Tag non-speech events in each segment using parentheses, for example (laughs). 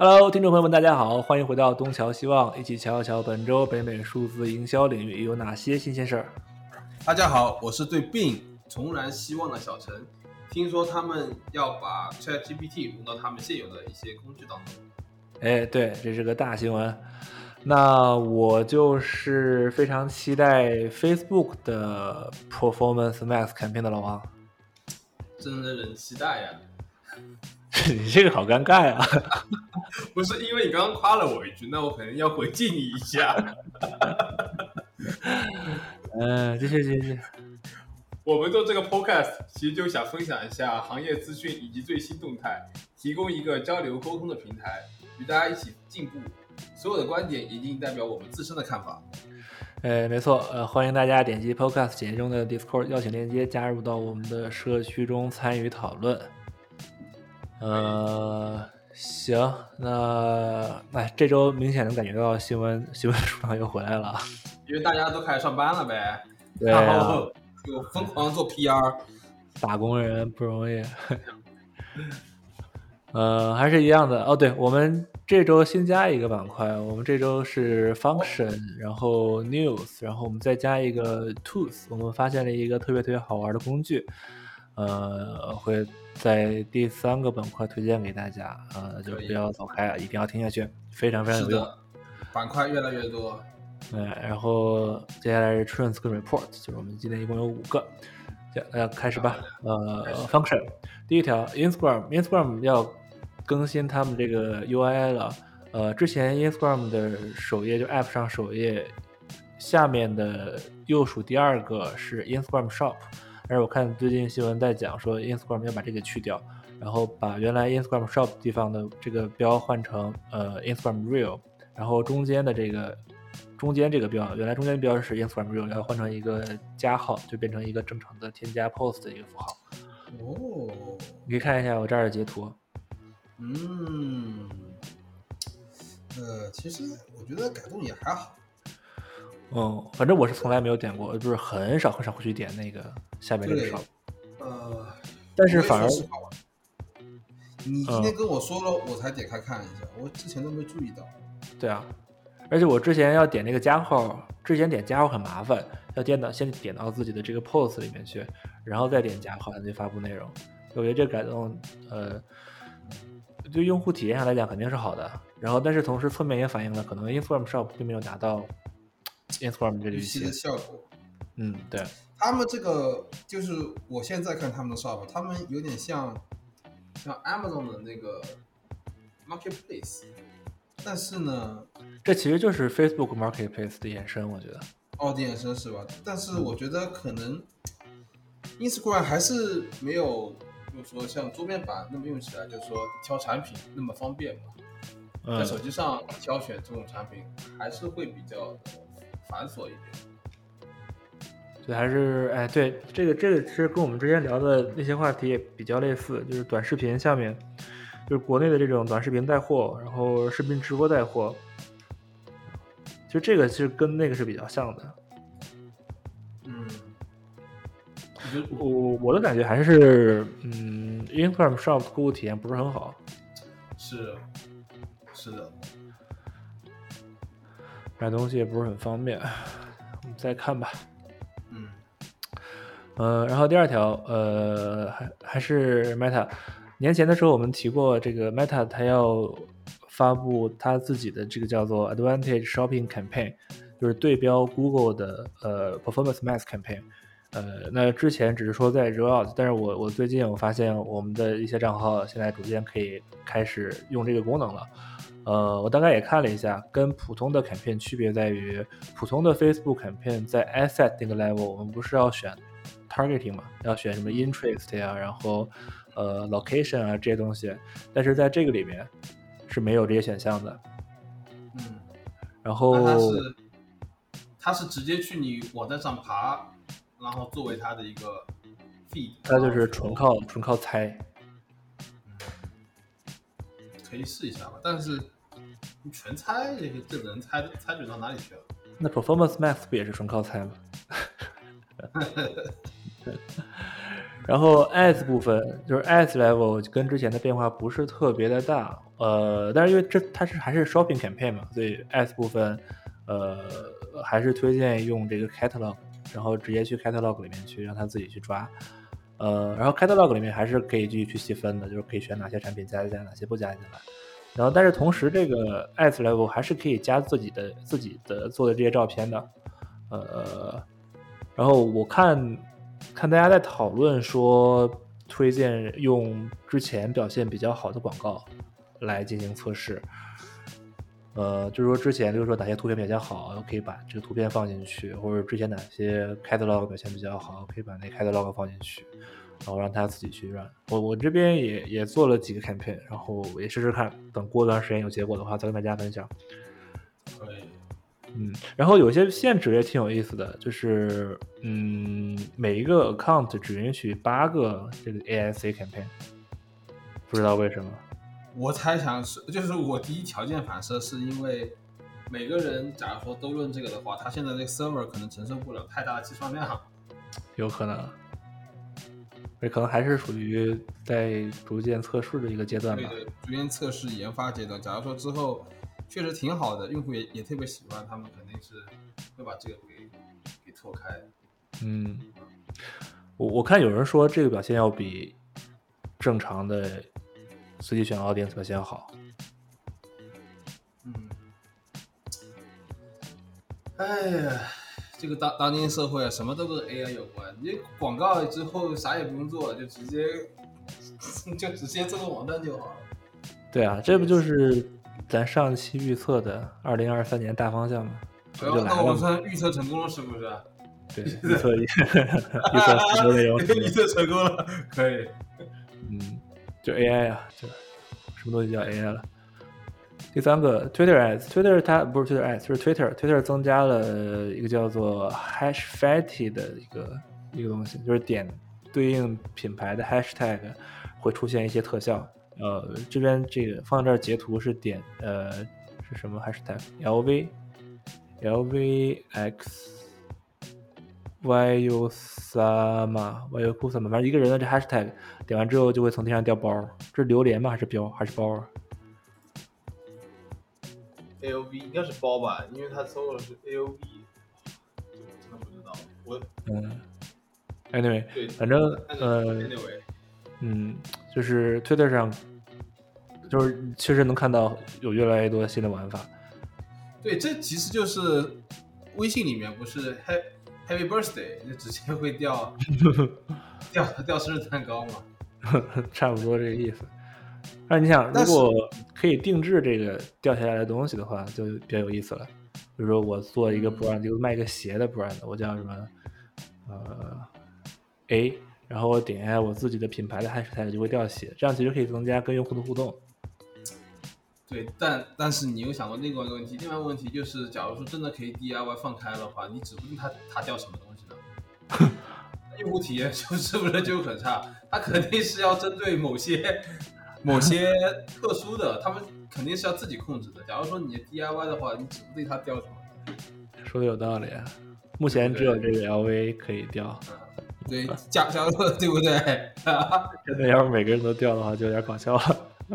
Hello，听众朋友们，大家好，欢迎回到东瞧西望，一起瞧一瞧本周北美数字营销领域有哪些新鲜事儿。大家好，我是对病重燃希望的小陈。听说他们要把 ChatGPT 融到他们现有的一些工具当中。哎，对，这是个大新闻。那我就是非常期待 Facebook 的 Performance Max campaign 的老王。真的人期待呀！(laughs) 你这个好尴尬呀！(laughs) 不是因为你刚刚夸了我一句，那我可能要回敬你一下。(laughs) 嗯，继续继续。我们做这个 Podcast 其实就想分享一下行业资讯以及最新动态，提供一个交流沟通的平台，与大家一起进步。所有的观点一定代表我们自身的看法。呃，没错，呃，欢迎大家点击 Podcast 简介中的 Discord 邀请链接，加入到我们的社区中参与讨论。呃，行，那哎，这周明显能感觉到新闻新闻数量又回来了，因为大家都开始上班了呗，对然后就疯狂做 PR。打工人不容易。(laughs) 呃，还是一样的哦。对，我们这周新加一个板块，我们这周是 function，然后 news，然后我们再加一个 tools。我们发现了一个特别特别好玩的工具，呃，会在第三个板块推荐给大家。呃，就不要走开啊，一定要听下去，非常非常有用。板块越来越多。对，然后接下来是 trends 跟 report，就是我们今天一共有五个。行，那开始吧。呃，function，第一条，Instagram，Instagram 要更新他们这个 UI 了。呃，之前 Instagram 的首页就 App 上首页下面的右数第二个是 Instagram Shop，但是我看最近新闻在讲说 Instagram 要把这个去掉，然后把原来 Instagram Shop 地方的这个标换成呃 Instagram Real，然后中间的这个中间这个标，原来中间标是 Instagram Real，要换成一个加号，就变成一个正常的添加 post 的一个符号。哦，你可以看一下我这儿的截图。嗯，呃，其实我觉得改动也还好。嗯，反正我是从来没有点过，就是很少很少会去点那个下面这个对 shop。呃，但是反而你今天跟我说了，我才点开看一下，我之前都没注意到。对啊，而且我之前要点那个加号，之前点加号很麻烦，要点到先点到自己的这个 pose 里面去，然后再点加号才能发布内容。我觉得这个改动，呃，对用户体验上来讲肯定是好的。然后，但是同时侧面也反映了可能 Instagram Shop 并没有达到 Instagram 这个预期预期的。效果。嗯，对，他们这个就是我现在看他们的 shop，他们有点像像 Amazon 的那个 marketplace，但是呢，这其实就是 Facebook Marketplace 的延伸，我觉得。奥迪衍生是吧？但是我觉得可能 Instagram 还是没有，就是说像桌面版那么用起来，就是说挑产品那么方便嘛。在嗯，手机上挑选这种产品还是会比较繁琐一点。对，还是哎，对，这个这个其实跟我们之前聊的那些话题也比较类似，就是短视频下面，就是国内的这种短视频带货，然后视频直播带货，其实这个其实跟那个是比较像的。嗯，我我我的感觉还是，嗯，Instagram Shop 的购物体验不是很好，是是的，买东西也不是很方便。我们再看吧。呃，然后第二条，呃，还还是 Meta。年前的时候，我们提过这个 Meta，它要发布它自己的这个叫做 Advantage Shopping Campaign，就是对标 Google 的呃 Performance Max Campaign。呃，那之前只是说在 roll out，但是我我最近我发现我们的一些账号现在逐渐可以开始用这个功能了。呃，我大概也看了一下，跟普通的 campaign 区别在于，普通的 Facebook campaign 在 asset 那个 level，我们不是要选 targeting 嘛，要选什么 interest 呀，然后呃 location 啊这些东西，但是在这个里面是没有这些选项的。嗯，然后那它是它是直接去你网站上爬，然后作为它的一个 feed，它就是纯靠纯靠猜。可以试一下吧。但是你全猜这个这能猜猜准到哪里去了？那 Performance Max 不也是纯靠猜吗？(laughs) 然后 S 部分就是 S level 跟之前的变化不是特别的大，呃，但是因为这它是还是 shopping campaign 嘛，所以 S 部分呃还是推荐用这个 catalog，然后直接去 catalog 里面去让他自己去抓，呃，然后 catalog 里面还是可以继续去细分的，就是可以选哪些产品加进来，哪些不加进来。然后但是同时这个 S level 还是可以加自己的自己的做的这些照片的，呃，然后我看。看大家在讨论说，推荐用之前表现比较好的广告来进行测试。呃，就是说之前，就是说哪些图片比较好，可以把这个图片放进去，或者之前哪些 catalog 表现比较好，可以把那 catalog 放进去，然后让他自己去 run。我我这边也也做了几个 campaign，然后也试试看，等过段时间有结果的话，再跟大家分享。可以嗯，然后有些限制也挺有意思的，就是嗯，每一个 account 只允许八个这个 ASC campaign，不知道为什么。我猜想是，就是我第一条件反射是因为每个人假如说都论这个的话，他现在那个 server 可能承受不了太大的计算量。有可能，这可能还是属于在逐渐测试的一个阶段吧。对对，逐渐测试研发阶段。假如说之后。确实挺好的，用户也也特别喜欢，他们肯定是会把这个给给拓开。嗯，我我看有人说这个表现要比正常的随机选 audience 表现好。嗯，哎呀，这个当当今社会啊，什么都跟 AI 有关。你广告之后啥也不用做，就直接 (laughs) 就直接做个网站就好了。对啊，这不就是。咱上期预测的二零二三年大方向嘛，就来了。我算预测成功了，是不是？对，预测 (laughs) 预测成功了，(laughs) 预测成功了，可以。嗯，就 AI 啊，就什么东西叫 AI 了？第三个，Twitter Ads，Twitter 它不是 Twitter Ads，就是 Twitter，Twitter 增加了一个叫做 Hash Fatty 的一个一个东西，就是点对应品牌的 Hashtag 会出现一些特效。呃，这边这个放这儿截图是点呃是什么？还是 type L V L V X Y U S A M A Y U K U S A M A，反正一个人的这 hashtag 点完之后就会从天上掉包，这是榴莲吗？还是标？还是包？L V 应该是包吧，因为他搜的是 L V，我真的不知道。我嗯，Anyway，反正呃。嗯，就是 Twitter 上，就是确实能看到有越来越多新的玩法。对，这其实就是微信里面不是 Happy Birthday 就直接会掉 (laughs) 掉掉生日蛋糕吗？(laughs) 差不多这个意思。那你想，如果可以定制这个掉下来的东西的话，就比较有意思了。比如说我做一个 brand，就卖一个鞋的 brand，我叫什么？呃，A。然后我点一下我自己的品牌的 hashtag 就会掉血，这样其实可以增加跟用户的互动。对，但但是你有想过另外一个问题，另外一个问题就是，假如说真的可以 DIY 放开的话，你指不定它它掉什么东西呢？用户体验就 (laughs) 是不是就很差？它肯定是要针对某些某些特殊的，他们肯定是要自己控制的。假如说你 DIY 的话，你指不定它掉什么。说的有道理，目前只有这个 LV 可以掉。对，假假如说对不对？(laughs) 真的要是每个人都掉的话，就有点搞笑了。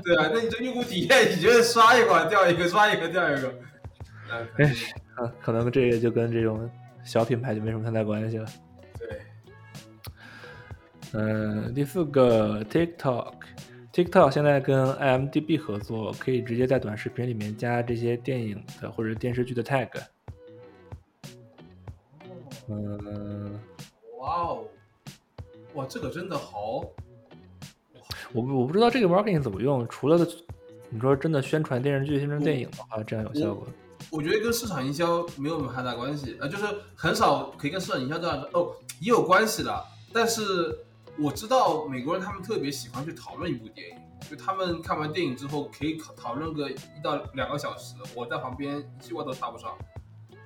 对啊，那你这用户体验，你觉得刷一款掉一个，刷一个掉一个？哎，啊，可能这个就跟这种小品牌就没什么太大关系了。对。嗯，第四个 TikTok，TikTok 现在跟 IMDB 合作，可以直接在短视频里面加这些电影的或者电视剧的 tag。嗯。哇哦！哇，这个真的好！我我不知道这个 marketing 怎么用，除了你说真的宣传电视剧、宣传电影的话，这样有效果。我觉得跟市场营销没有太大关系，呃，就是很少可以跟市场营销这样哦，也有关系的。但是我知道美国人他们特别喜欢去讨论一部电影，就他们看完电影之后可以讨讨论个一到两个小时，我在旁边一句话都插不上。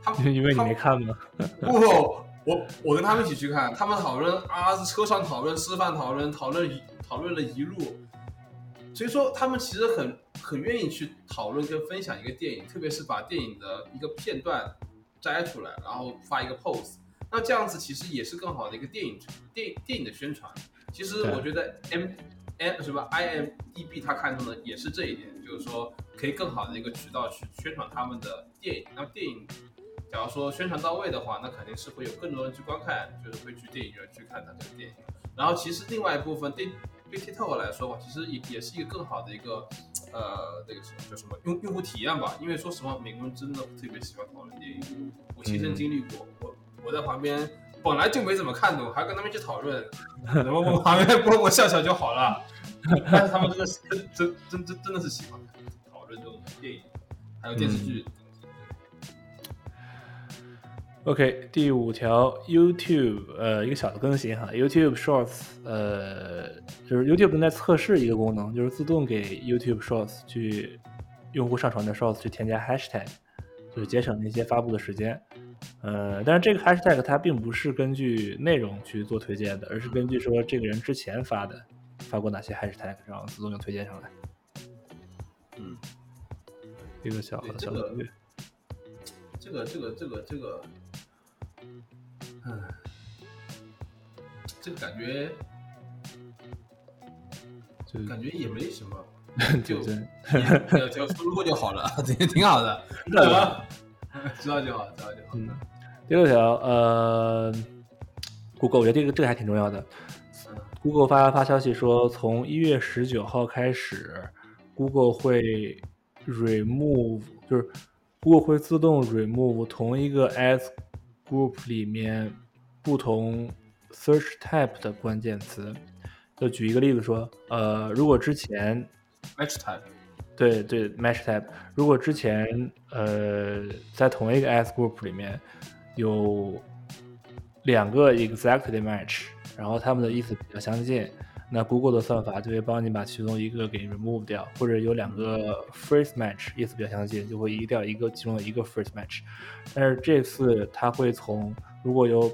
他们 (laughs) 因为你没看吗？(laughs) 不。我我跟他们一起去看，他们讨论啊，车上讨论，吃饭讨论，讨论一讨论了一路，所以说他们其实很很愿意去讨论跟分享一个电影，特别是把电影的一个片段摘出来，然后发一个 pose，那这样子其实也是更好的一个电影电电影的宣传。其实我觉得 M M 什么？IMDB 他看中的也是这一点，就是说可以更好的一个渠道去宣传他们的电影。那电影，假如说宣传到位的话，那肯定是会有更多人去观看，就是会去电影院去看它这个电影。然后其实另外一部分对对 TikTok 来说吧，其实也也是一个更好的一个呃那个什么叫什么用用户体验吧。因为说实话，美国人真的特别喜欢讨论电影，我亲身经历过，我我在旁边。本来就没怎么看懂，还跟他们去讨论，(laughs) 然后我旁边播我笑笑就好了。但是他们真的是真真真真的是喜欢讨论这种电影，还有电视剧。OK，第五条，YouTube，呃，一个小的更新哈，YouTube Shorts，呃，就是 YouTube 正在测试一个功能，就是自动给 YouTube Shorts 去用户上传的 Shorts 去添加 Hashtag，就是节省那些发布的时间。呃，但是这个 hashtag 它并不是根据内容去做推荐的，而是根据说这个人之前发的发过哪些 hashtag，然后自动就推荐上来。嗯，一个小小的这个这个这个这个，嗯，这个感觉就感觉也没什么，(laughs) 就就就输入就好了，也 (laughs) 挺好的，知道吧？(laughs) 知道就好，知道就好。嗯，第六条，呃，Google，我觉得这个这个还挺重要的。Google 发发消息说，从一月十九号开始，Google 会 remove，就是 Google 会自动 remove 同一个 Ads Group 里面不同 search type 的关键词。就举一个例子说，呃，如果之前 match type。对对，match type。如果之前呃在同一个 s group 里面有两个 exactly match，然后他们的意思比较相近，那 Google 的算法就会帮你把其中一个给 remove 掉，或者有两个 phrase match 意思比较相近，就会移掉一个其中的一个 phrase match。但是这次它会从，如果有，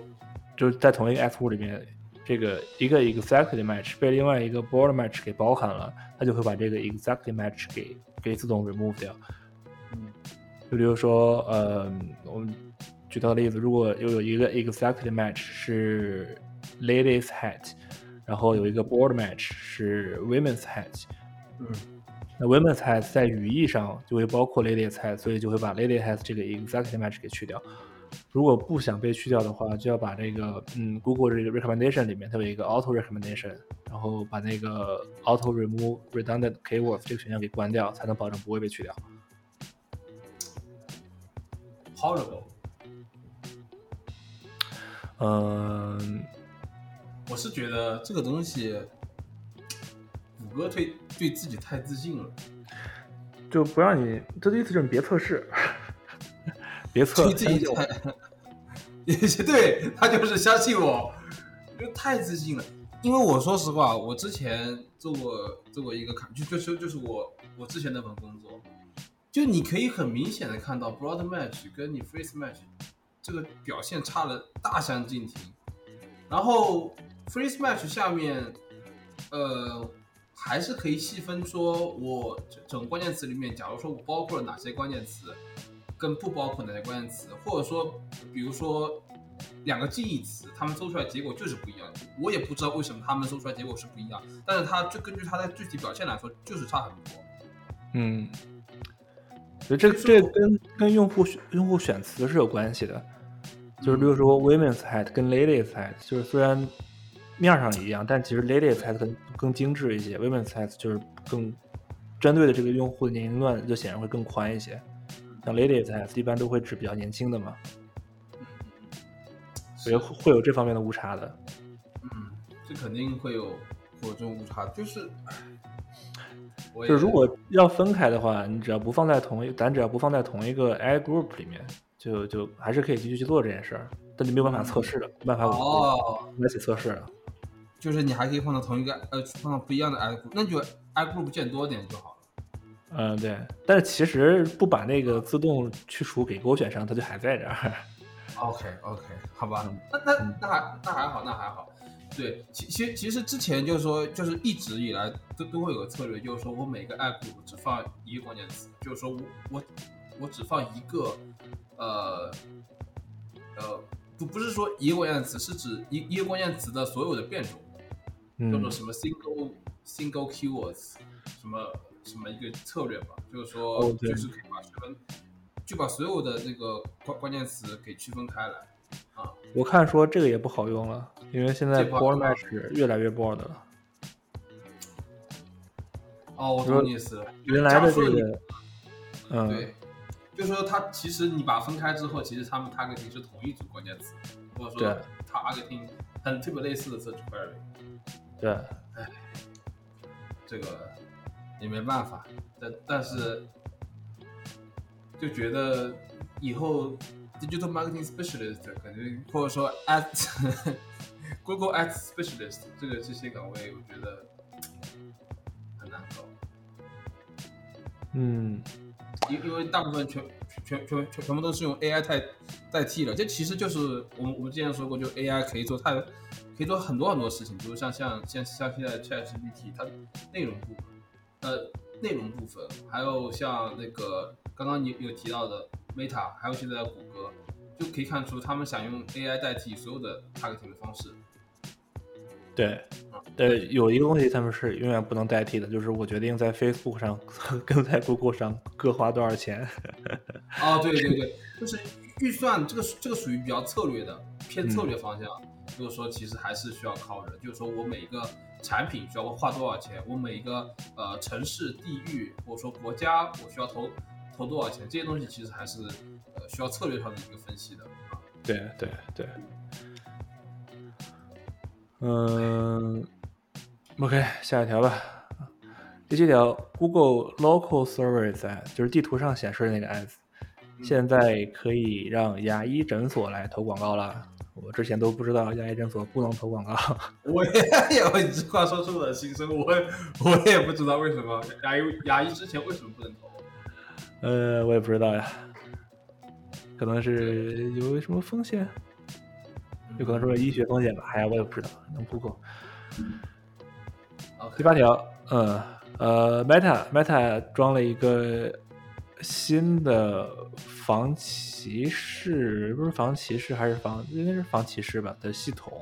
就是在同一个 F5 里面，这个一个 exactly match 被另外一个 board match 给包含了，它就会把这个 exactly match 给给自动 remove 掉。嗯，就比如说呃我们举到的例子，如果又有一个 exactly match 是 ladies hat。然后有一个 border match 是 women's hat，嗯，那 women's hat 在语义上就会包括 ladies hat，所以就会把 ladies hat 这个 exactly match 给去掉。如果不想被去掉的话，就要把这个嗯，Google 这个 recommendation 里面它有一个 auto recommendation，然后把那个 auto remove redundant keywords 这个选项给关掉，才能保证不会被去掉。Horrible。嗯，我是觉得这个东西，谷歌对对自己太自信了，就不让你，这的意思就是你别测试。(laughs) 别测，自己太，(laughs) 也对他就是相信我，就太自信了。因为我说实话，我之前做过做过一个看，就就是就是我我之前那份工作，就你可以很明显的看到 broad match 跟你 face match 这个表现差了大相径庭。然后 free match 下面，呃，还是可以细分说，我整个关键词里面，假如说我包括了哪些关键词。跟不包括哪些关键词，或者说，比如说两个近义词，他们搜出来结果就是不一样。我也不知道为什么他们搜出来结果是不一样，但是它就根据它的具体表现来说，就是差很多。嗯，所以这这跟跟用户选用户选词是有关系的。就是比如说 women's hat 跟 ladies hat，就是虽然面上一样，但其实 ladies hat 更更精致一些，women's hat 就是更针对的这个用户的年龄段就显然会更宽一些。像 ladies hat 一般都会指比较年轻的嘛，所以会有这方面的误差的。嗯，这肯定会有会有这种误差，就是，就如果要分开的话，你只要不放在同一，咱只要不放在同一个 a group 里面，就就还是可以继续去做这件事儿，但你没有办法测试了，没办法哦，来起测试了。就是你还可以放到同一个呃，放到不一样的 a group，那就 a group 建多点就好了。嗯，对，但是其实不把那个自动去除给勾选上，它就还在这儿。OK OK，好吧，那那那还那还好，那还好。对，其其其实之前就是说，就是一直以来都都会有个策略，就是说我每个 app 只放一个关键词，就是说我我我只放一个，呃呃，不不是说一个关键词，是指一一个关键词的所有的变种。嗯叫做什么 single single keywords，什么什么一个策略吧，就是说、哦就是可以把区分，就把所有的那个关关键词给区分开来啊。我看说这个也不好用了，因为现在 board match 越来越 board 了。哦，我懂你意思。原来的这个，嗯，对，就是说它其实你把它分开之后，其实他们 targeting 是同一组关键词，或者对说 targeting 很特别类似的 search query，对，哎这个也没办法。但但是就觉得以后 digital marketing specialist 感觉或者说 at Google Ads specialist 这个这些岗位，我觉得很难搞。嗯，因因为大部分全全全全全部都是用 AI 代代替了，这其实就是我们我们之前说过，就 AI 可以做太可以做很多很多事情，比如像像像像现在 ChatGPT 它内容部分，呃内容部分，还有像那个刚刚你有提到的 Meta，还有现在的谷歌，就可以看出他们想用 AI 代替所有的 targeting 的方式。对，对，有一个东西他们是永远不能代替的，就是我决定在 Facebook 上跟在 Google 上各花多少钱。(laughs) 哦，对对对，就是预算这个这个属于比较策略的偏策略方向，就是说其实还是需要靠人，就是说我每一个产品需要花多少钱，我每一个呃城市、地域或者说国家我需要投投多少钱，这些东西其实还是呃需要策略上的一个分析的啊。对对对，嗯，OK，下一条吧。第七条，Google Local Service Ad 就是地图上显示的那个 ads，现在可以让牙医诊所来投广告了。我之前都不知道牙医诊所不能投广告。(laughs) 我也有一句话说出我的心声，我我也不知道为什么牙医牙医之前为什么不能投。呃，我也不知道呀，可能是有什么风险，有可能说医学风险吧。哎呀，我也不知道，能 Google。OK 第八条，嗯，呃，Meta Meta 装了一个新的防歧视，不是防歧视还是防，应该是防歧视吧的系统，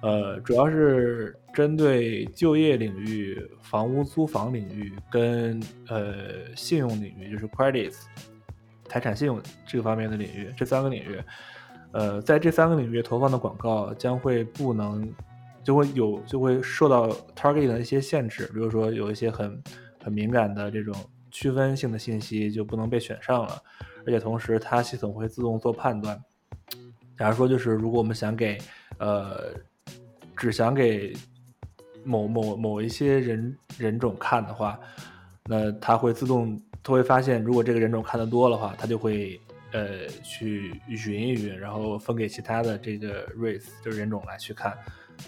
呃，主要是针对就业领域、房屋租房领域跟呃信用领域，就是 credits 财产信用这个方面的领域，这三个领域，呃，在这三个领域投放的广告将会不能。就会有就会受到 target 的一些限制，比如说有一些很很敏感的这种区分性的信息就不能被选上了，而且同时它系统会自动做判断。假如说就是如果我们想给呃只想给某某某一些人人种看的话，那它会自动它会发现，如果这个人种看的多的话，它就会呃去匀一匀，然后分给其他的这个 race 就是人种来去看。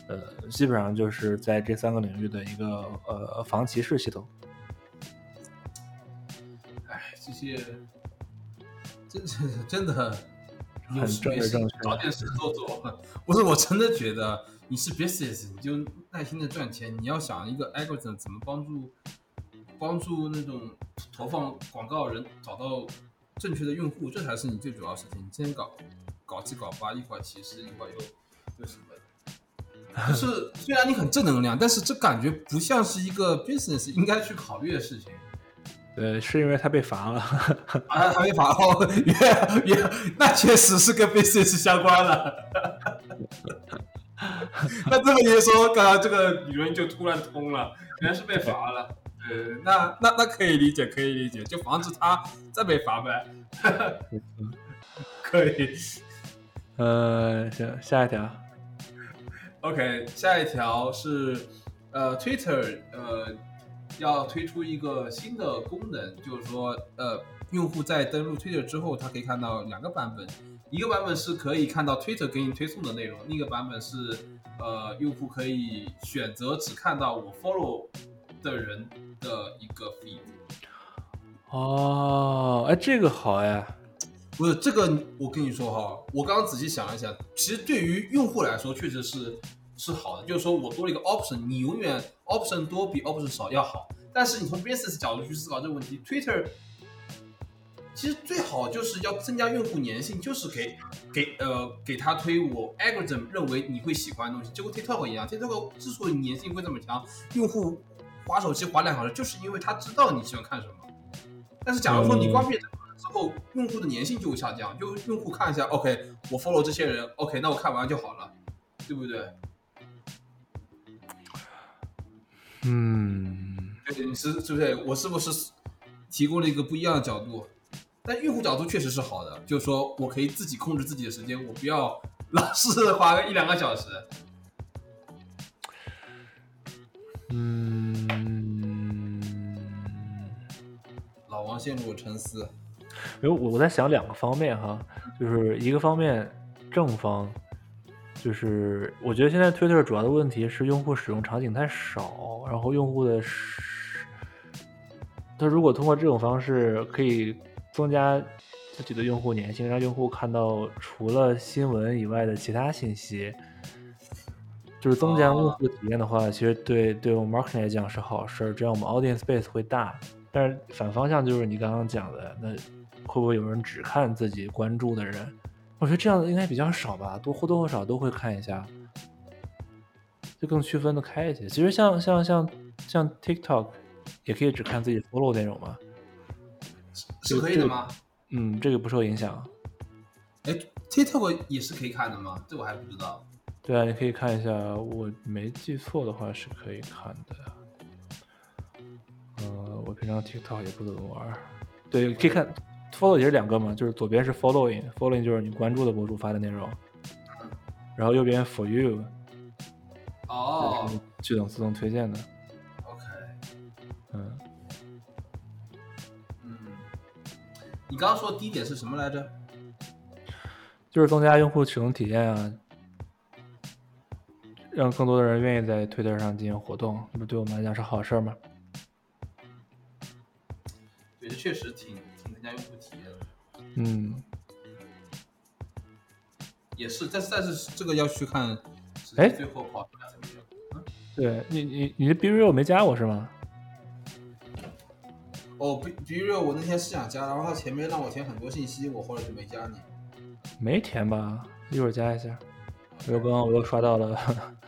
呃，基本上就是在这三个领域的一个呃防歧视系统。哎，这些真真真的有很正确找点事做做。不是，我真的觉得你是 business，你就耐心的赚钱。你要想一个 algorithm 怎么帮助帮助那种投放广告人找到正确的用户，这才是你最主要的事情。你今天搞搞七搞八，一会儿歧视，一会儿又又什么的。就是 (laughs) 虽然你很正能量，但是这感觉不像是一个 business 应该去考虑的事情。呃，是因为他被罚了。(laughs) 啊，还被罚哦，(laughs) 原原那确实是跟 business 相关了。那这么一说，刚刚这个理论就突然通了，原来是被罚了。呃，那那那可以理解，可以理解，就防止他再被罚呗。(laughs) 可以。呃，行，下一条。OK，下一条是呃，Twitter 呃要推出一个新的功能，就是说呃，用户在登录 Twitter 之后，他可以看到两个版本，一个版本是可以看到 Twitter 给你推送的内容，另一个版本是呃，用户可以选择只看到我 follow 的人的一个 feed。哦，哎，这个好哎。不是这个，我跟你说哈，我刚刚仔细想了一下，其实对于用户来说确实是是好的，就是说我多了一个 option，你永远 option 多比 option 少要好。但是你从 business 角度去思考这个问题，Twitter 其实最好就是要增加用户粘性，就是给给呃给他推我 algorithm 认为你会喜欢的东西，就跟 TikTok 一样，TikTok 之所以粘性会这么强，用户划手机划两小时，就是因为他知道你喜欢看什么。但是假如说你关闭之后，用户的粘性就会下降，就用户看一下，OK，我 follow 这些人，OK，那我看完就好了，对不对？嗯，对，你是是不是？我是不是提供了一个不一样的角度？但用户角度确实是好的，就是说我可以自己控制自己的时间，我不要老是花个一两个小时。嗯，陷入沉思。因为我我在想两个方面哈，就是一个方面正方，就是我觉得现在 Twitter 主要的问题是用户使用场景太少，然后用户的使，他如果通过这种方式可以增加自己的用户粘性，让用户看到除了新闻以外的其他信息，就是增加用户的体验的话，其实对对我们 marketing 来讲是好事儿，这样我们 audience base 会大。但是反方向就是你刚刚讲的，那会不会有人只看自己关注的人？我觉得这样的应该比较少吧，多或多或少都会看一下，就更区分的开一些。其实像像像像 TikTok 也可以只看自己 follow 内容嘛，是可以的吗？嗯，这个不受影响。哎，TikTok 也是可以看的吗？这我还不知道。对啊，你可以看一下，我没记错的话是可以看的。平常 TikTok 也不怎么玩儿。对，可以看 follow 也是两个嘛，就是左边是 following，following 就是你关注的博主发的内容，然后右边 for you，哦就是系统自动推荐的。，OK，嗯，嗯，你刚刚说的第一点是什么来着？就是增加用户使用体验啊，让更多的人愿意在 Twitter 上进行活动，那不对我们来讲是好事儿吗？确实挺挺增加用户体验的。嗯，也是，但是但是这个要去看实哎最后跑出来怎么样。对你你你的 B Real 没加我是吗？哦，比比如我那天是想加，然后他前面让我填很多信息，我后来就没加你。没填吧？一会儿加一下。我又刚刚我又刷到了，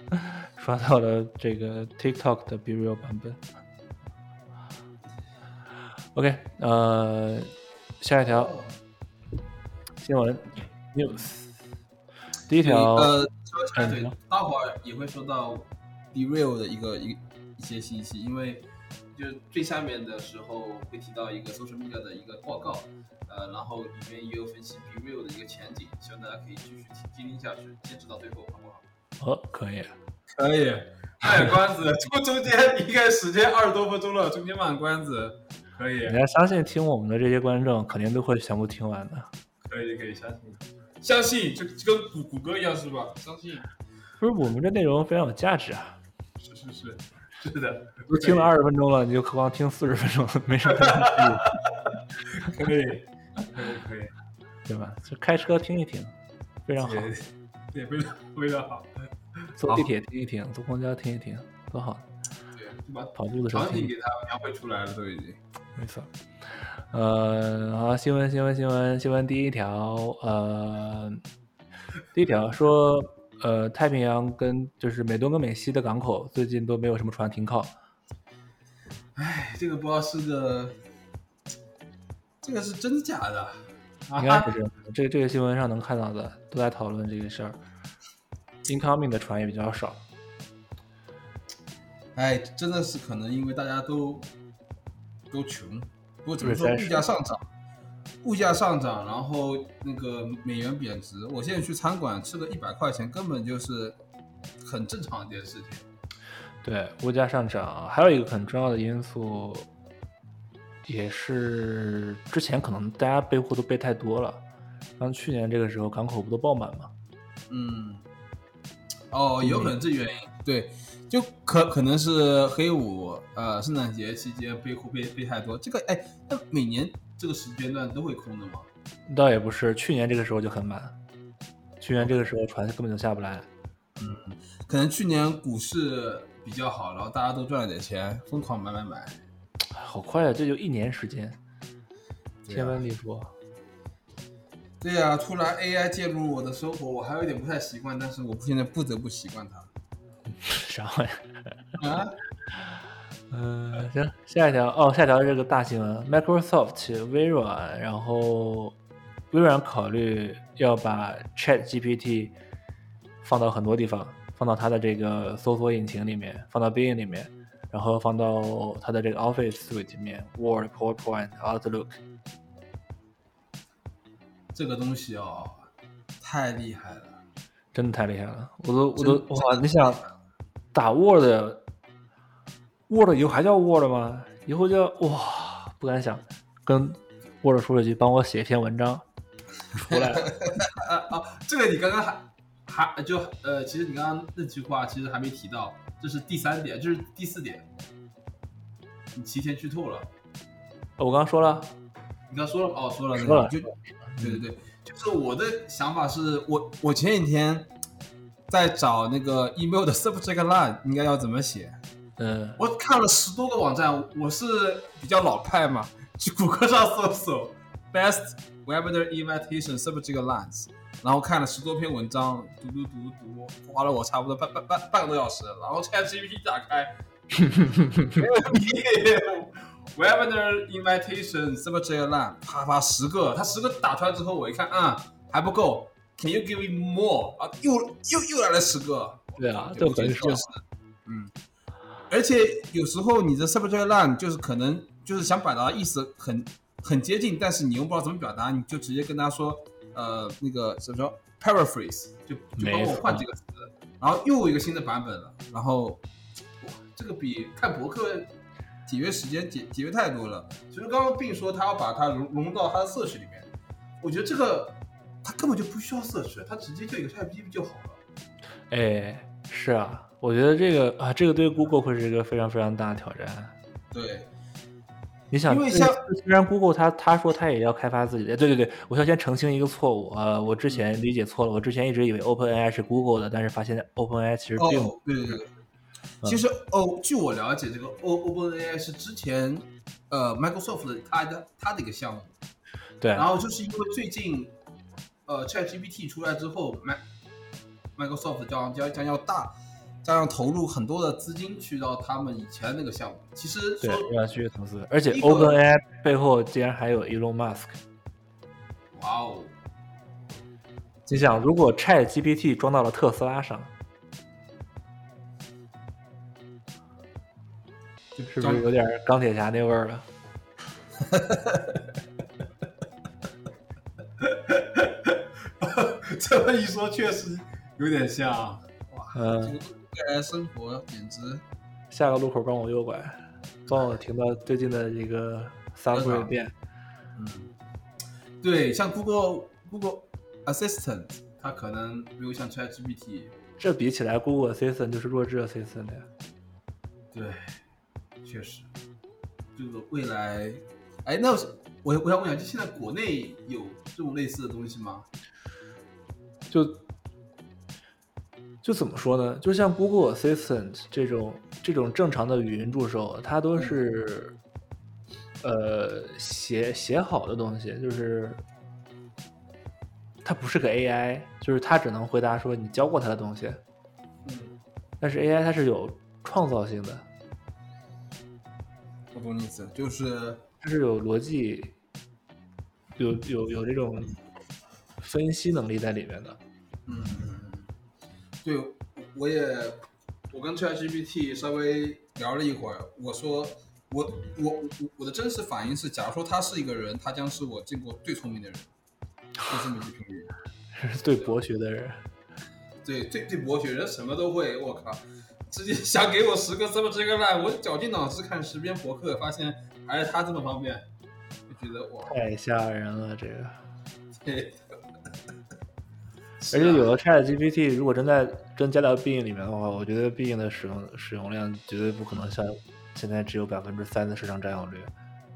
(laughs) 刷到了这个 TikTok 的 Real 版本。OK，呃，下一条新闻 news，第一条，呃，对嗯你说，待会儿也会说到 Derail 的一个一一些信息，因为就是最下面的时候会提到一个 social media 的一个报告，呃，然后里面也有分析 Derail 的一个前景，希望大家可以继续听听听下去，坚持到最后，好不好？哦，可以，可以，卖关子，中中间应该时间二十多分钟了，中间卖个关子，可以，你要相信听我们的这些观众肯定都会全部听完的。可以，可以相信，相信就就跟谷谷歌一样是吧？相信，不是我们这内容非常有价值啊，是是是，是的，都听了二十分钟了，你就何况听四十分钟，没什么意义，(laughs) 可以，可以，可以。对吧？就开车听一听，非常好。对，对，非常非常好。坐地铁听一听，坐公交听一听，多好。对，就把跑步的时候听场景，给他描绘出来了，都已经。没错。呃，好，新闻，新闻，新闻，新闻。第一条，呃，第一条说，呃，太平洋跟就是美东跟美西的港口最近都没有什么船停靠。哎，这个不知道是个，这个是真的假的？啊 (laughs) 应该是这样的。这个这个新闻上能看到的都在讨论这个事儿。incoming 的船也比较少。哎，真的是可能因为大家都都穷，不过怎么说，物价上涨，物价上涨，然后那个美元贬值。我现在去餐馆吃个一百块钱，根本就是很正常的一件事情。对，物价上涨，还有一个很重要的因素，也是之前可能大家备货都备太多了，像去年这个时候港口不都爆满吗？嗯，哦，有可能这原因，对，就可可能是黑五，呃，圣诞节期间备货备备太多，这个哎，那每年这个时间段都会空的吗？倒也不是，去年这个时候就很满，去年这个时候船根本就下不来。嗯可能去年股市比较好，然后大家都赚了点钱，疯狂买买买。好快啊，这就一年时间。天翻地说。对呀、突然 AI 介入我的生活，我还有点不太习惯，但是我现在不得不习惯它。啥玩意儿？啊，嗯，(laughs) 行，下一条哦，下一条是这个大新闻，Microsoft、微软，然后微软考虑要把 Chat GPT 放到很多地方，放到它的这个搜索引擎里面，放到 Bing 里面，然后放到它的这个 Office Suite 里面，Word、PowerPoint、Outlook。这个东西哦，太厉害了。真的太厉害了，我都我都哇！你想 (laughs) 打 Word，Word 以后还叫 Word 吗？以后叫哇，不敢想。跟 Word 说了一句，帮我写一篇文章，(laughs) 出来了。啊啊，这个你刚刚还还就呃，其实你刚刚那句话其实还没提到，这是第三点，这是第四点，你提前剧透了。我刚刚说了，你刚说了哦，说了说了，就对对对，就是我的想法是我我前几天在找那个 email 的 subject line 应该要怎么写，嗯，我看了十多个网站，我是比较老派嘛，去谷歌上搜索 best webinar invitation subject lines，然后看了十多篇文章，读读读读，花了我差不多半半半半个多小时，然后 ChatGPT 打开，没问题，webinar invitation subject line，啪啪十个，他十个打出来之后，我一看，啊、还不够，Can you give me more？啊，又又又来了十个，对啊，对就很爽就。是，嗯，而且有时候你的 subject line 就是可能就是想表达意思很很接近，但是你又不知道怎么表达，你就直接跟他说，呃，那个什么说 paraphrase，就就帮我换几个词，然后又有一个新的版本了，然后哇，这个比看博客节约时间节节约太多了。其实刚刚并说他要把它融融入到他的 search 里面，我觉得这个他根本就不需要 search，他直接就一个 ChatGPT 就好了。哎，是啊，我觉得这个啊，这个对 Google 会是一个非常非常大的挑战。对，你想，因为像虽然 Google 它它说它也要开发自己的，对对对，我要先澄清一个错误，呃，我之前理解错了，我之前一直以为 OpenAI 是 Google 的，但是发现 OpenAI 其实并不哦，对对对。其实哦，据我了解，这个 O OpenAI 是之前呃 Microsoft 的它的它的一个项目，对，然后就是因为最近呃 ChatGPT 出来之后 Microsoft 将将将要大将要投入很多的资金去到他们以前那个项目。其实对说，要去投资，而且 OpenAI 背后竟然还有 Elon Musk。哇哦，你想，如果 Chat GPT 装到了特斯拉上，就是不是有点钢铁侠那味儿了？(laughs) 这么一说，确实有点像。哇，这嗯，个未来生活简直下个路口帮我右拐，帮我停到最近的一个 Subway 店。嗯，对，像 Google Google Assistant，它可能没有像 ChatGPT，这比起来，Google Assistant 就是弱智 Assistant 呀。对，确实，这个未来，哎，那我我想问一下，就现在国内有这种类似的东西吗？就就怎么说呢？就像 Google Assistant 这种这种正常的语音助手，它都是呃写写好的东西，就是它不是个 AI，就是它只能回答说你教过它的东西。嗯，但是 AI 它是有创造性的，我懂你意思，就是它是有逻辑，有有有这种分析能力在里面的。嗯，对，我也我跟 ChatGPT 稍微聊了一会儿，我说我我我我的真实反应是，假如说他是一个人，他将是我见过最聪明的人，就这么一句评语。(laughs) 是对博学的人，对，最最博学，人什么都会，我靠！直接想给我十个这么这个烂，我绞尽脑汁看十篇博客，发现还是他这么方便，就觉得哇，太吓人了这个。对，而且有了 Chat GPT，如果真在真加到 Bing 里面的话，我觉得 Bing 的使用使用量绝对不可能像现在只有百分之三的市场占有率。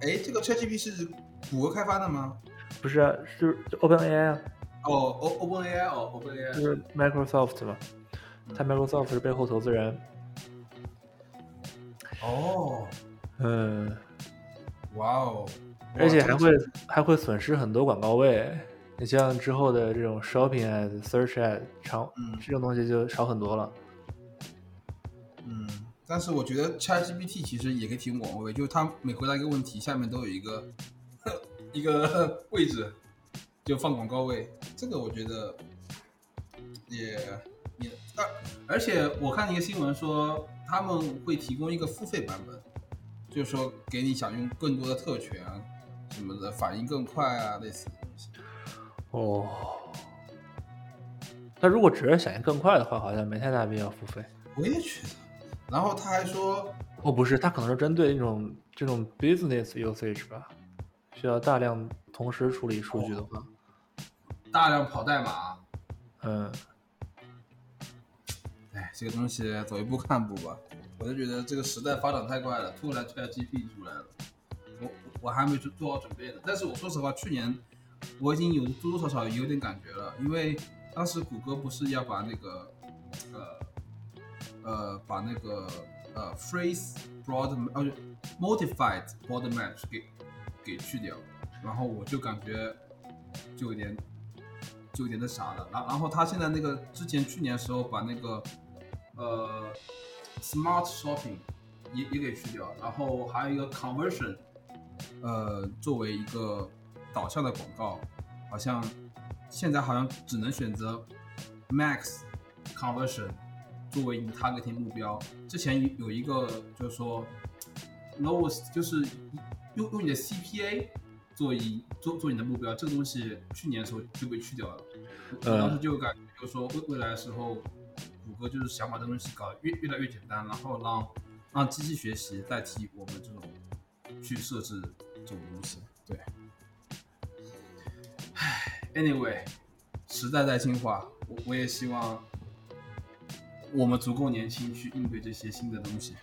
哎，这个 ChatGPT 是谷歌开发的吗？不是啊，是 OpenAI 啊，哦，O OpenAI 哦就，OpenAI，就是 Microsoft 嘛，它 Microsoft 是背后投资人。哦，嗯，哇哦，而且还会还会损失很多广告位。你像之后的这种 shopping ad、search ad 长，嗯这种东西就少很多了。嗯，但是我觉得 ChatGPT 其实也可以提供广告位，就是它每回答一个问题，下面都有一个 (laughs) 一个 (laughs) 位置，就放广告位。这个我觉得也也，而而且我看一个新闻说他们会提供一个付费版本，就是说给你享用更多的特权啊什么的，反应更快啊，类似的东西。哦，那如果只是响应更快的话，好像没太大必要付费。我也觉得。然后他还说，哦，不是，他可能是针对那种这种 business usage 吧，需要大量同时处理数据的话，大量跑代码，嗯，哎，这个东西走一步看一步吧。我就觉得这个时代发展太快了，突然 ChatGPT 出来了，我我还没做做好准备呢。但是我说实话，去年我已经有多多少少有点感觉了，因为当时谷歌不是要把那个呃呃把那个呃 phrase broad 呃 modified broad match 给给去掉，然后我就感觉就有点就有点那啥了。然然后他现在那个之前去年的时候把那个呃 smart shopping 也也给去掉，然后还有一个 conversion，呃作为一个导向的广告，好像现在好像只能选择 max conversion 作为你 targeting 目标。之前有有一个就是说 lowest 就是用用你的 CPA 做一做做你的目标，这个东西去年的时候就被去掉了。我我当时就感觉就是说未未来的时候，谷歌就是想把这东西搞得越越来越简单，然后让让机器学习代替我们这种去设置这种东西。对，唉，anyway，时代在进化，我我也希望我们足够年轻去应对这些新的东西。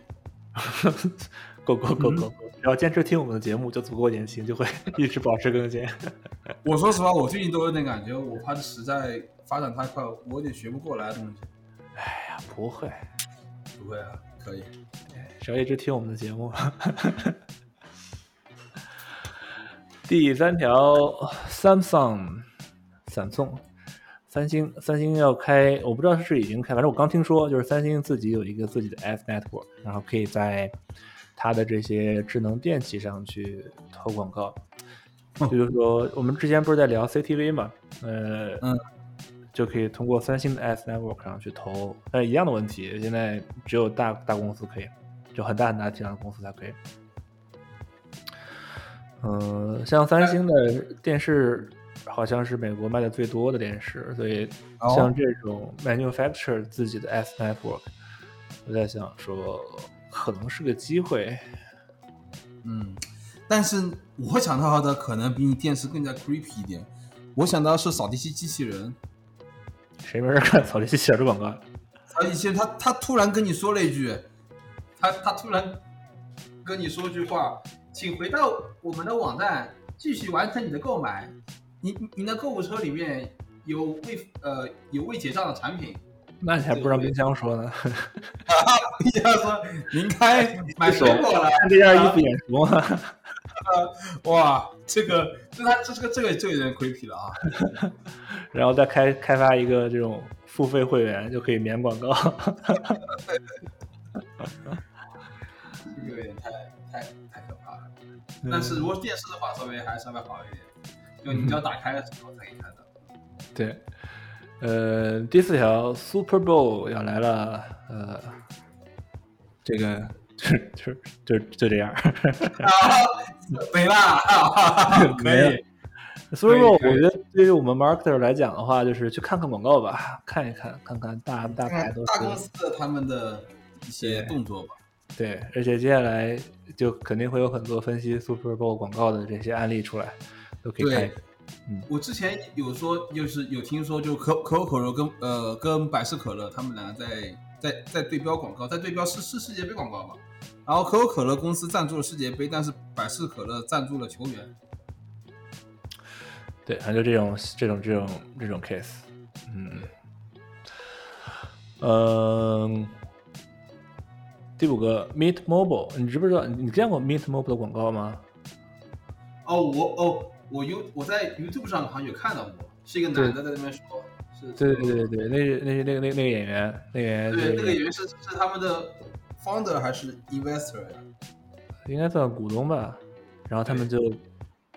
够够够够够，只要坚持听我们的节目，就足够年轻，就会一直保持更新。(laughs) 我说实话，我最近都有点感觉，我怕这时代发展太快，我有点学不过来的东西。哎呀，不会，不会啊，可以。只要一直听我们的节目。(laughs) 第三条，Samsung，闪送，三星，三星要开，我不知道是已经开，反正我刚听说，就是三星自己有一个自己的 F network，然后可以在它的这些智能电器上去投广告。也就是说，我们之前不是在聊 CTV 嘛，呃，嗯，就可以通过三星的 S network 上去投，但是一样的问题，现在只有大大公司可以，就很大很大体量的公司才可以。嗯、像三星的电视好像是美国卖的最多的电视，所以哦像这种 manufacture 自己的 S network，我在想说可能是个机会。嗯，但是我想到的可能比你电视更加 creepy 一点。我想到是扫地机机器人，谁没人看扫地机器人的广告？扫地机器人他他突然跟你说了一句，他他突然跟你说句话，请回到我们的网站继续完成你的购买。你你你的购物车里面有未呃有未结账的产品，那你还不让冰箱说呢？(laughs) 冰箱说您该 (laughs) 买水果了，看这件衣服眼熟吗？(laughs) 哇，这个这他这这个这个就有点 creepy 了啊。然后再开开发一个这种付费会员，就可以免广告。这个有点太太太可怕了。但是如果电视的话，稍微还稍微好一点，就你只要打开的时候才可以看到。对，呃，第四条 Super Bowl 要来了，呃，这个 (laughs) 就就就就这样。啊，(laughs) 没了，(laughs) 可以。Super Bowl 我觉得对于我们 marketer 来讲的话，就是去看看广告吧，看一看，看看大大牌都大公是司的他们的一些对动作吧。对，而且接下来就肯定会有很多分析 Super Bowl 广告的这些案例出来，都可以看一对我之前有说，就是有听说，就可可口可乐跟呃跟百事可乐他们两个在在在对标广告，在对标是是世界杯广告嘛。然后可口可乐公司赞助了世界杯，但是百事可乐赞助了球员。对，反正就这种这种这种这种 case，嗯，嗯，第五个 Meet Mobile，你知不知道？你见过 Meet Mobile 的广告吗？哦，我哦，我 You 我在 YouTube 上好像有看到过，是一个男的在那边说，是，对对对对，那是那是那个那个那个演员，那个演员对，那个演员是是他们的 founder 还是 investor 呀？应该算股东吧。然后他们就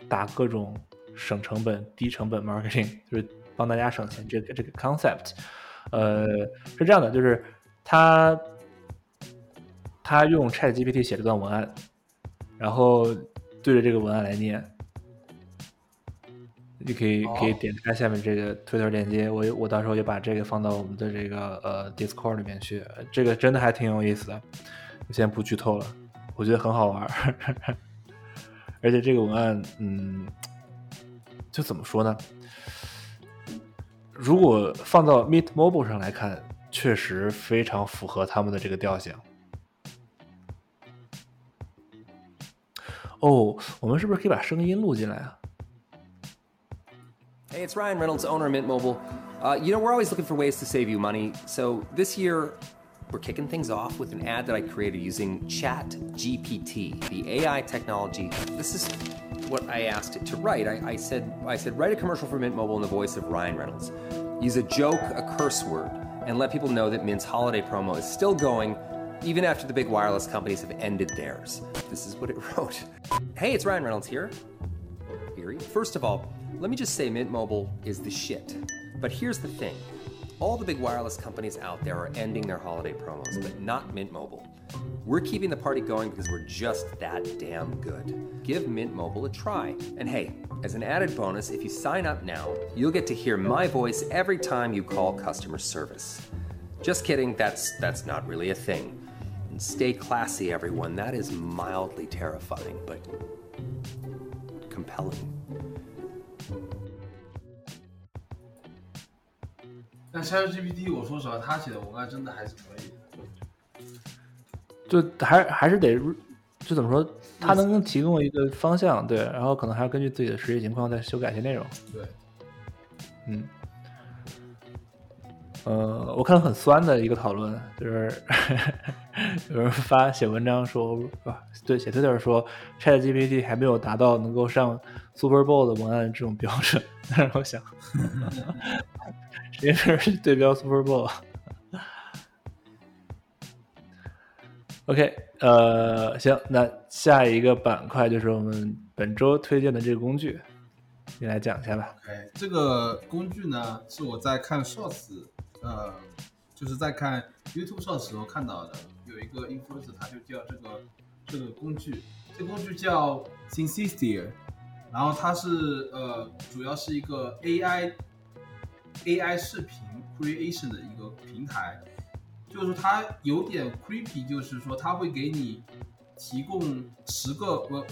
打各种省成本、低成本 marketing，(laughs) 就是帮大家省钱这个这个 concept。呃，是这样的，就是他他用 Chat GPT 写了段文案，然后对着这个文案来念。你可以可以哦点开下面这个 Twitter 链接，我我到时候也把这个放到我们的这个呃 Discord 里面去，这个真的还挺有意思的。我先不剧透了，我觉得很好玩儿，(laughs) 而且这个文案，嗯，就怎么说呢？如果放到 Meet Mobile 上来看，确实非常符合他们的这个调性。哦，我们是不是可以把声音录进来啊？Hey, it's Ryan Reynolds, owner of Mint Mobile. Uh, you know, we're always looking for ways to save you money. So this year, we're kicking things off with an ad that I created using Chat GPT, the AI technology. This is what I asked it to write. I, I said, I said, write a commercial for Mint Mobile in the voice of Ryan Reynolds. Use a joke, a curse word, and let people know that Mint's holiday promo is still going, even after the big wireless companies have ended theirs. This is what it (laughs) wrote. Hey, it's Ryan Reynolds here. First of all, let me just say Mint Mobile is the shit. But here's the thing all the big wireless companies out there are ending their holiday promos, but not Mint Mobile. We're keeping the party going because we're just that damn good. Give Mint Mobile a try. And hey, as an added bonus, if you sign up now, you'll get to hear my voice every time you call customer service. Just kidding, that's that's not really a thing. And stay classy, everyone. That is mildly terrifying, but compelling. 但 ChatGPT 我说实话，他写的文案真的还是可以的。就还还是得，就怎么说，他能提供一个方向，对，然后可能还要根据自己的实际情况再修改一些内容。对，嗯，呃，我看到很酸的一个讨论，就是 (laughs) 有人发写文章说，啊，对，写推特说，ChatGPT 还没有达到能够上 Super Bowl 的文案这种标准。但是我想，谁是对标 Super Bowl？OK，呃，行，那下一个板块就是我们本周推荐的这个工具，你来讲一下吧。OK，这个工具呢是我在看 Shorts，呃，就是在看 YouTube Shorts 时候看到的，有一个 influencer 他就叫这个这个工具，这工具叫 Synthesia，然后它是呃主要是一个 AI AI 视频 creation 的一个平台，就是说它有点 creepy，就是说它会给你提供十个呃，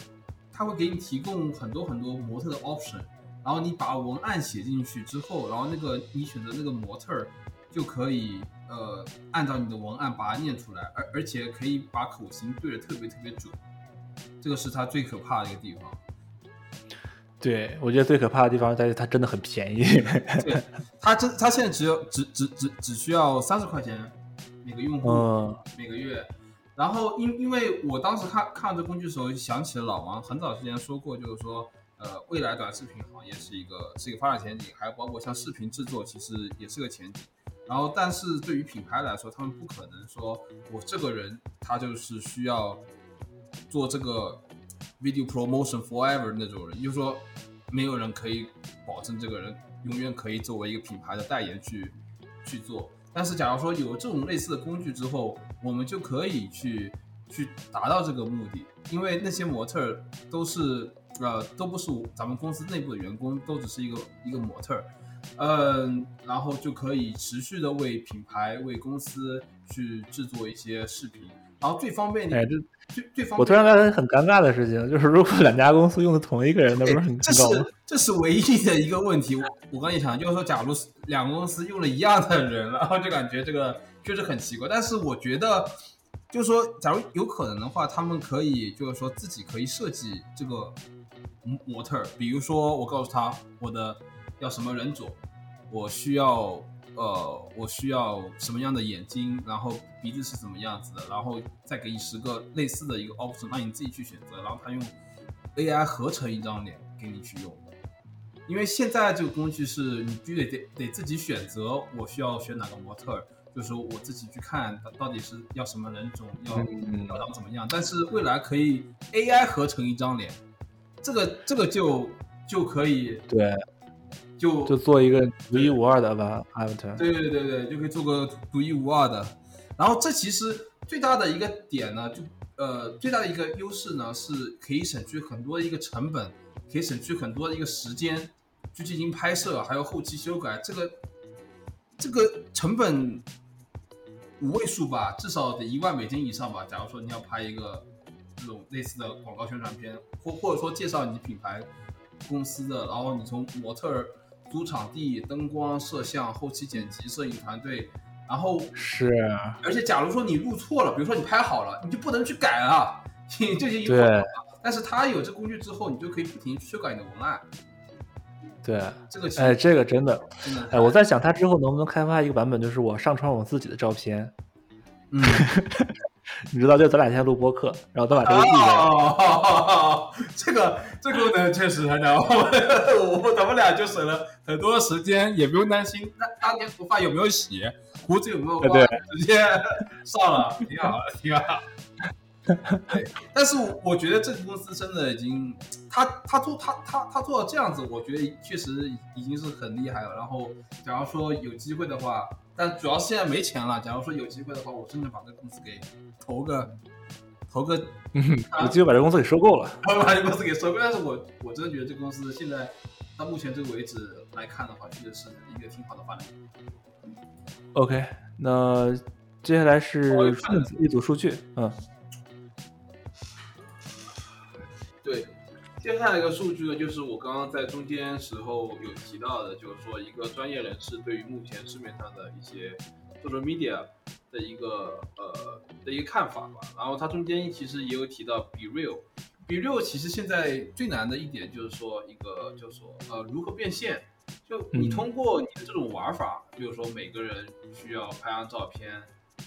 它会给你提供很多很多模特的 option。然后你把文案写进去之后，然后那个你选择那个模特儿就可以呃按照你的文案把它念出来，而而且可以把口型对的特别特别准，这个是它最可怕的一个地方。对，我觉得最可怕的地方在于它真的很便宜。对，(laughs) 它真它现在只有只只只只需要三十块钱每个用户、嗯每个月。然后因因为我当时看看这工具的时候，就想起了老王很早之前说过，就是说，呃，未来短视频行业是一个是一个发展前景，还有包括像视频制作，其实也是个前景。然后，但是对于品牌来说，他们不可能说我这个人他就是需要做这个 video promotion forever 那种人，就是说没有人可以保证这个人永远可以作为一个品牌的代言去去做。但是，假如说有这种类似的工具之后，我们就可以去去达到这个目的，因为那些模特都是呃都不是咱们公司内部的员工，都只是一个一个模特儿，嗯，然后就可以持续的为品牌、为公司去制作一些视频，然后最方便的，哎，这最最方便。我突然发现很尴尬的事情，就是如果两家公司用的同一个人，那不是很哎这糟吗？是这是唯一的一个问题。我我跟你讲，就是说，假如两个公司用了一样的人，然后就感觉这个确实很奇怪。但是我觉得，就是说，假如有可能的话，他们可以就是说自己可以设计这个模模特儿，比如说我告诉他我的要什么人种，我需要呃我需要什么样的眼睛，然后鼻子是什么样子的，然后再给你十个类似的一个 option，让你自己去选择，然后他用 AI 合成一张脸给你去用。因为现在这个工具是你必须得得得自己选择，我需要选哪个模特，就是说我自己去看到到底是要什么人种，要嗯要长怎么样。但是未来可以 AI 合成一张脸，这个这个就就可以对，就就做一个独一无二的吧 avatar。对对对对，就可以做个独一无二的。然后这其实最大的一个点呢，就呃最大的一个优势呢，是可以省去很多的一个成本，可以省去很多的一个时间去进行拍摄，还有后期修改。这个这个成本五位数吧，至少得一万美金以上吧。假如说你要拍一个这种类似的广告宣传片，或或者说介绍你品牌公司的，然后你从模特儿、租场地、灯光、摄像、后期剪辑、摄影团队，然后是啊，而且假如说你录错了，比如说你拍好了，你就不能去改了，你这些对有了。但是它有这工具之后，你就可以不停修改你的文案。对，这个其哎，这个真的，真的，哎，我在想他之后能不能开发一个版本，就是我上传我自己的照片，嗯，(laughs) 你知道，就咱俩现在录播客，然后都把这个递给哦，这个这个呢确实很难，我我咱们俩就省了很多时间，也不用担心那当天头发有没有洗，胡子有没有刮，对直接上了，挺好的，挺好。对，但是我觉得这个公司真的已经，他他做他他他做到这样子，我觉得确实已经是很厉害了。然后，假如说有机会的话，但主要是现在没钱了。假如说有机会的话，我甚至把这公司给投个投个 (laughs) 有机会把这公司给收购了。(laughs) 把这公司给收购。但是我我真的觉得这个公司现在到目前这个为止来看的话，确实是一个挺好的发展。OK，那接下来是一组数据，嗯，接下来一个数据呢，就是我刚刚在中间时候有提到的，就是说一个专业人士对于目前市面上的一些 social media 的一个呃的一个看法吧。然后他中间其实也有提到 Be Real。Be Real 其实现在最难的一点就是说一个就是说呃如何变现，就你嗯通过你的这种玩法，比如说每个人需要拍张照片，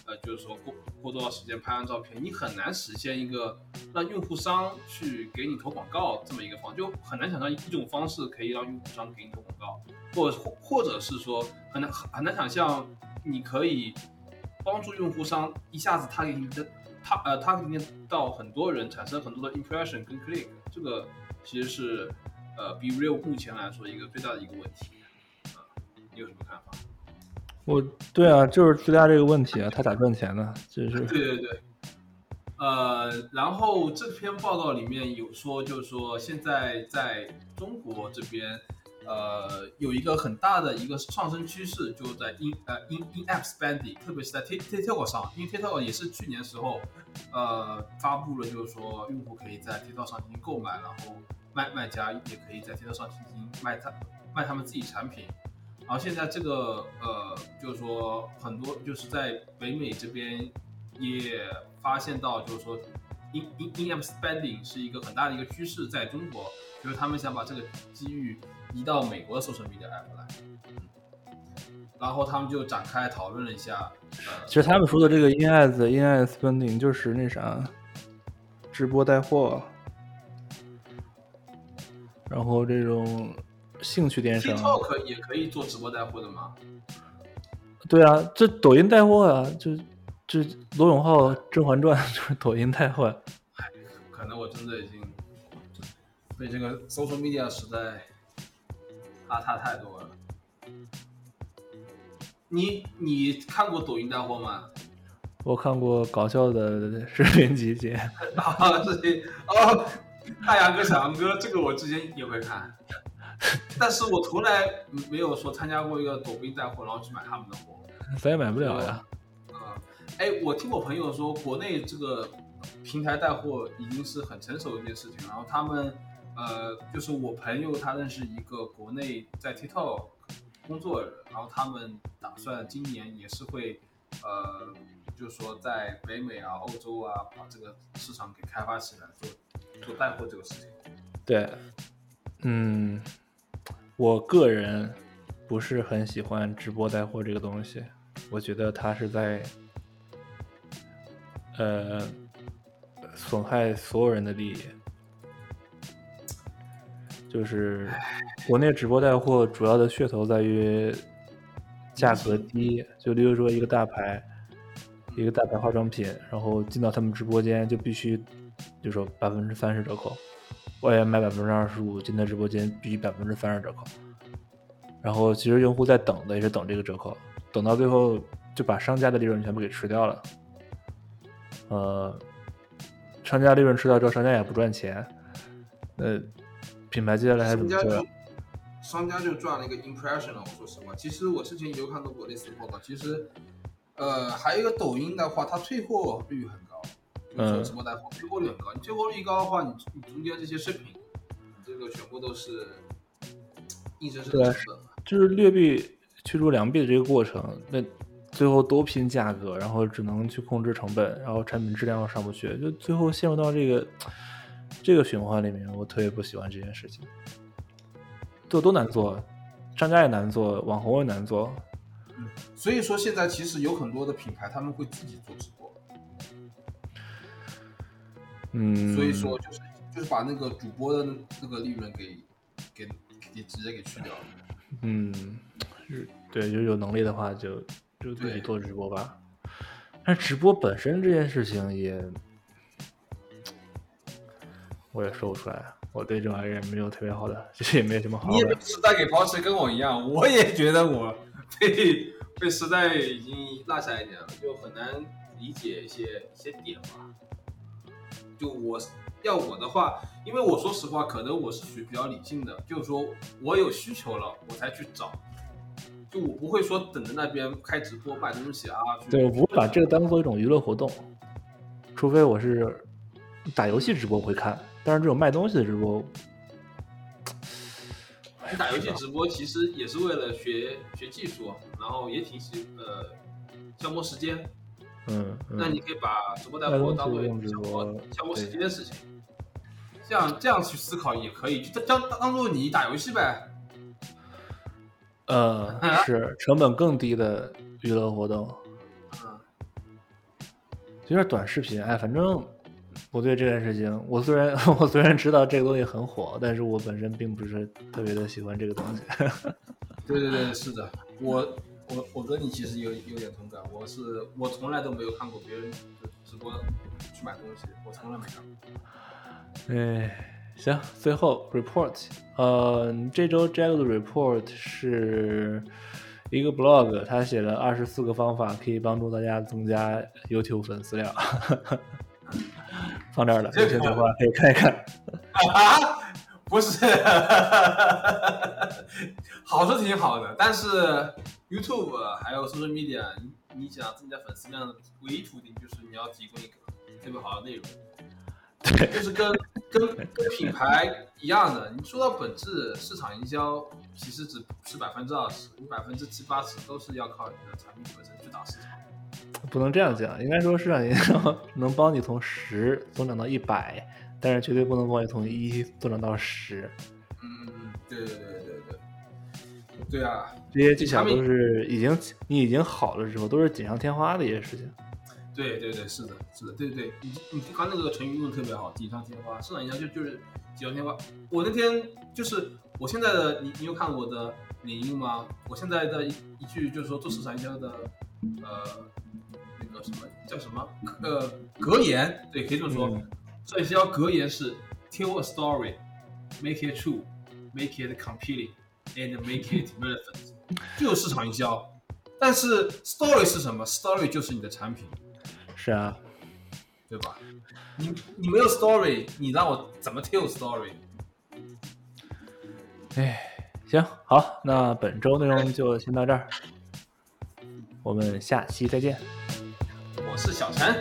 呃，就是说过过多少时间拍张照片，你很难实现一个让用户商去给你投广告这么一个方，就很难想象一种方式可以让用户商给你投广告，或或或者是说很难很难想象你可以帮助用户商一下子他给你的他呃他给你到很多人，产生很多的 impression 跟 click，这个其实是呃 B Real 目前来说一个最大的一个问题。啊、你有什么看法？我对啊，就是最大这个问题啊，他咋赚钱呢？就是对对对，呃，然后这篇报道里面有说，就是说现在在中国这边，呃，有一个很大的一个上升趋势，就在 in 呃 in in app spending，特别是在 Tik TikTok 上，因为 TikTok 也是去年时候，呃，发布了，就是说用户可以在 TikTok 上进行购买，然后卖卖家也可以在 TikTok 上进行卖他卖他们自己产品。然后现在这个呃，就是说很多就是在北美这边也发现到，就是说 in in in app spending 是一个很大的一个趋势，在中国，就是他们想把这个机遇移到美国的 social media app 来，嗯，然后他们就展开讨论了一下，呃，其实他们说的这个 in ads in ads spending 就是那啥，直播带货，然后这种兴趣电商，TikTok 也可以做直播带货的吗？对啊，这抖音带货啊，就就罗永浩《甄嬛传》(laughs) 就是抖音带货，可能我真的已经被这个 social media 时代拉差太多了。你你看过抖音带货吗？我看过搞笑的视频集结，(laughs) 啊，视频哦，太阳哥、小杨哥，这个我之前也会看，(laughs) 但是我从来没有说参加过一个抖音带货，然后去买他们的货。咱也买不了呀。啊、哎，我听我朋友说，国内这个平台带货已经是很成熟的一件事情，然后他们呃，就是我朋友他认识一个国内在 TikTok 工作的人，然后他们打算今年也是会呃，就是说在北美啊、欧洲啊，把这个市场给开发起来，做做带货这个事情。对，嗯，我个人不是很喜欢直播带货这个东西，我觉得它是在呃损害所有人的利益。就是国内直播带货主要的噱头在于价格低，就例如说一个大牌，一个大牌化妆品，然后进到他们直播间就必须，就说百分之三十折扣，我也卖百分之二十五，进他直播间必须百分之三十折扣。然后其实用户在等的也是等这个折扣，等到最后就把商家的利润全部给吃掉了。呃，商家利润吃掉之后，商家也不赚钱，呃，品牌接下来还怎么做商家就？商家就赚了一个 impression 了。我说实话，其实我之前也有看到过类似的报道。其实，呃，还有一个抖音的话，它退货率很高，就是说嗯直播带货退货率很高。你退货率高的话，你你中间这些视频，你这个全部都是硬生生的成本嘛。就是劣币驱逐良币的这个过程，那最后都拼价格，然后只能去控制成本，然后产品质量又上不去，就最后陷入到这个这个循环里面，我特别不喜欢这件事情。做多难做，商家也难做，网红也难做，所以说现在其实有很多的品牌他们会自己做直播，嗯，所以说就是就是把那个主播的那个利润给给给直接给去掉了。嗯，是对，就是有能力的话就就自己做直播吧。但直播本身这件事情也，我也说不出来，我对这玩意儿没有特别好的，其实也没什么好的你也被。时代给抛弃，跟我一样，我也觉得我被被时代已经落下一点了，就很难理解一些一些点吧。就我要我的话，因为我说实话，可能我是属于比较理性的，就是说我有需求了，我才去找。就我不会说等着那边开直播卖东西啊，对，我不会把这个当做一种娱乐活动，除非我是打游戏直播会看，但是这种卖东西的直播，你打游戏直播其实也是为了学学技术，然后也挺喜呃消磨时间。嗯，那你嗯，可以把直播带货当做消磨消磨时间的事情。这样这样去思考也可以，就当当当做你打游戏呗。呃，(laughs) 是成本更低的娱乐活动。嗯，有点短视频，哎，反正我对这件事情，我虽然 (laughs) 我虽然知道这个东西很火，但是我本身并不是特别的喜欢这个东西。(laughs) 对对对，是的，我我我跟你其实有有点同感，我是我从来都没有看过别人直播去买东西，我从来没看过。哎，行，最后 report，呃，这周 Jack 的 report 是一个 blog，他写了二十四个方法可以帮助大家增加 YouTube 粉丝量，(laughs) 放这儿了，有兴趣的话可以看一看。啊，不是，(laughs) 好是挺好的，但是 YouTube 还有 social media，你你想增加粉丝量的唯一途径就是你要提供一个特别好的内容，(laughs) 对，就是跟跟跟品牌一样的。你说到本质，市场营销其实只是百分之二十，你百分之七八十都是要靠你的产品本身去打市场。不能这样讲，应该说市场营销 (laughs) 能帮你从十增长到一百，但是绝对不能帮你从一增长到十。嗯，对对对对啊，这些技巧都是已经你已经好了之后，都是锦上添花的一些事情。对对对，是的，是的，对对，你你刚那个成语用的特别好，锦上添花，市场营销就就是锦上添花。我那天就是我现在的，你你有看我的领英吗？我现在的一一句就是说做市场营销的，呃，那个什么叫什么呃格言，对，可以这么说，嗯市场营销格言是 tell a story, make it true, make it compelling, and make it relevant，就是市场营销。但是 story 是什么？story 就是你的产品。是啊，对吧？你你没有 story，你让我怎么 tell story？哎，行，好，那本周内容就先到这儿，我们下期再见，我是小陈，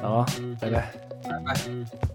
好啊，拜拜。拜拜。